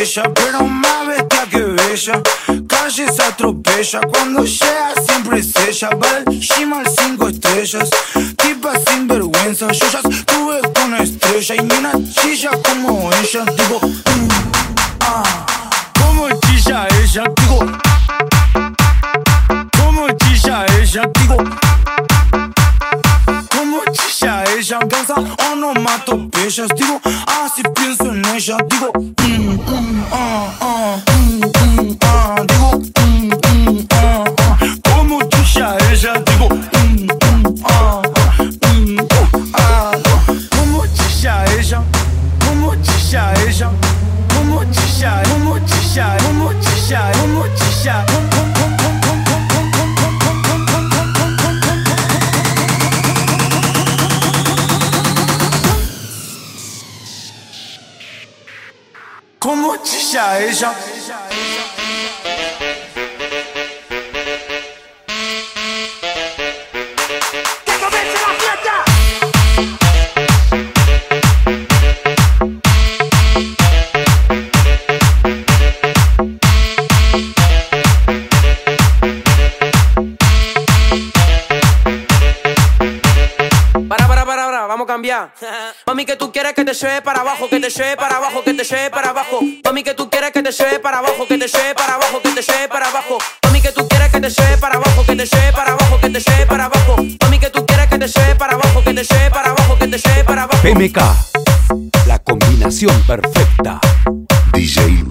ella, pero más bestia que bella. Calle se atropella, cuando llega siempre es ella. Va al cinco estrellas, tipa sin vergüenza. Yo ya estuve con una estrella y ni una chilla como ella. Digo, ella, causa onomatopeyas Digo, así pienso en ella Digo, mm, mm, ah, ah, mm, ah Digo, mm, mm, ah, ah Como chilla ella Digo, mm, ah, ah, ah Como chilla ella Como chilla ella Como chilla, como chilla, como chilla, como chilla Como como chilla ella. ¡Que cambiar. Mami, que tú quieres que te lleve para abajo, que te lleve para abajo, que te lleve para abajo. Mami, que tú quieres que te lleve para abajo, que te lleve para abajo, que te lleve para abajo. Mami, que tú quieres que te lleve para abajo, que te lleve para abajo, que te lleve para abajo. Mami, que tú quieres que te lleve para abajo, que te lleve para abajo, que te lleve para abajo. PMK, la combinación perfecta. DJ